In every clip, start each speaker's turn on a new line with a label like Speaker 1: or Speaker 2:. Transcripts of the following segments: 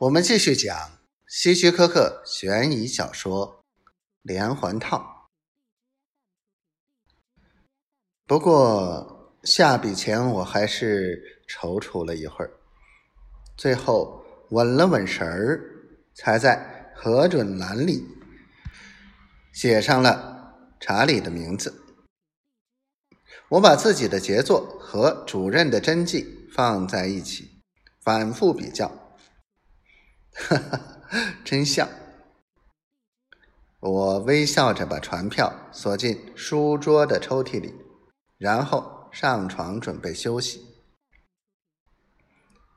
Speaker 1: 我们继续讲希区柯克悬疑小说《连环套》。不过下笔前，我还是踌躇了一会儿，最后稳了稳神儿，才在核准栏里写上了查理的名字。我把自己的杰作和主任的真迹放在一起，反复比较。哈哈，真像！我微笑着把船票锁进书桌的抽屉里，然后上床准备休息。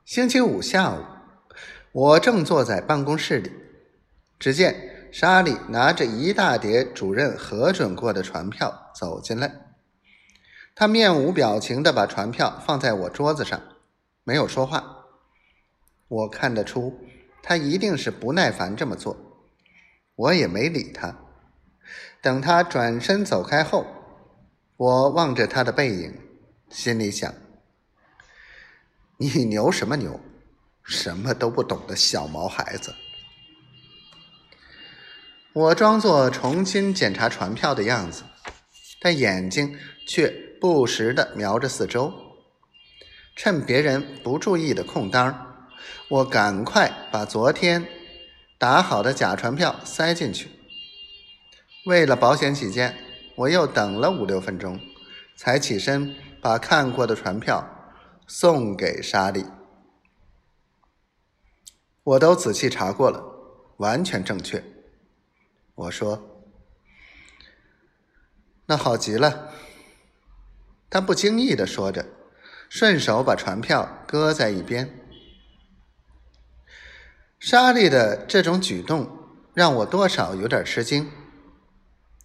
Speaker 1: 星期五下午，我正坐在办公室里，只见莎莉拿着一大叠主任核准过的船票走进来。他面无表情的把船票放在我桌子上，没有说话。我看得出。他一定是不耐烦这么做，我也没理他。等他转身走开后，我望着他的背影，心里想：你牛什么牛？什么都不懂的小毛孩子。我装作重新检查船票的样子，但眼睛却不时的瞄着四周，趁别人不注意的空当我赶快把昨天打好的假船票塞进去。为了保险起见，我又等了五六分钟，才起身把看过的船票送给莎莉。我都仔细查过了，完全正确。我说：“那好极了。”他不经意的说着，顺手把船票搁在一边。莎莉的这种举动让我多少有点吃惊。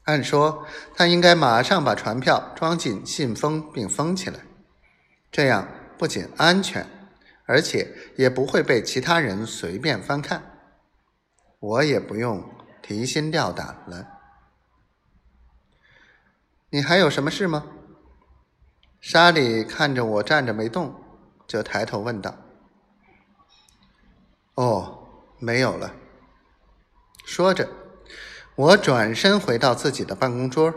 Speaker 1: 按说，她应该马上把船票装进信封并封起来，这样不仅安全，而且也不会被其他人随便翻看，我也不用提心吊胆了。你还有什么事吗？莎莉看着我站着没动，就抬头问道：“哦。”没有了。说着，我转身回到自己的办公桌，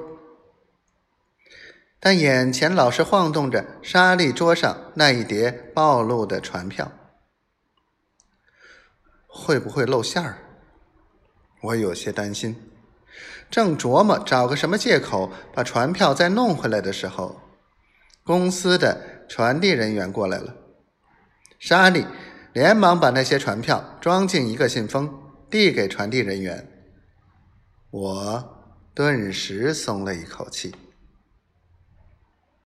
Speaker 1: 但眼前老是晃动着沙砾桌上那一叠暴露的船票，会不会露馅儿？我有些担心。正琢磨找个什么借口把船票再弄回来的时候，公司的传递人员过来了，沙砾。连忙把那些船票装进一个信封，递给传递人员。我顿时松了一口气。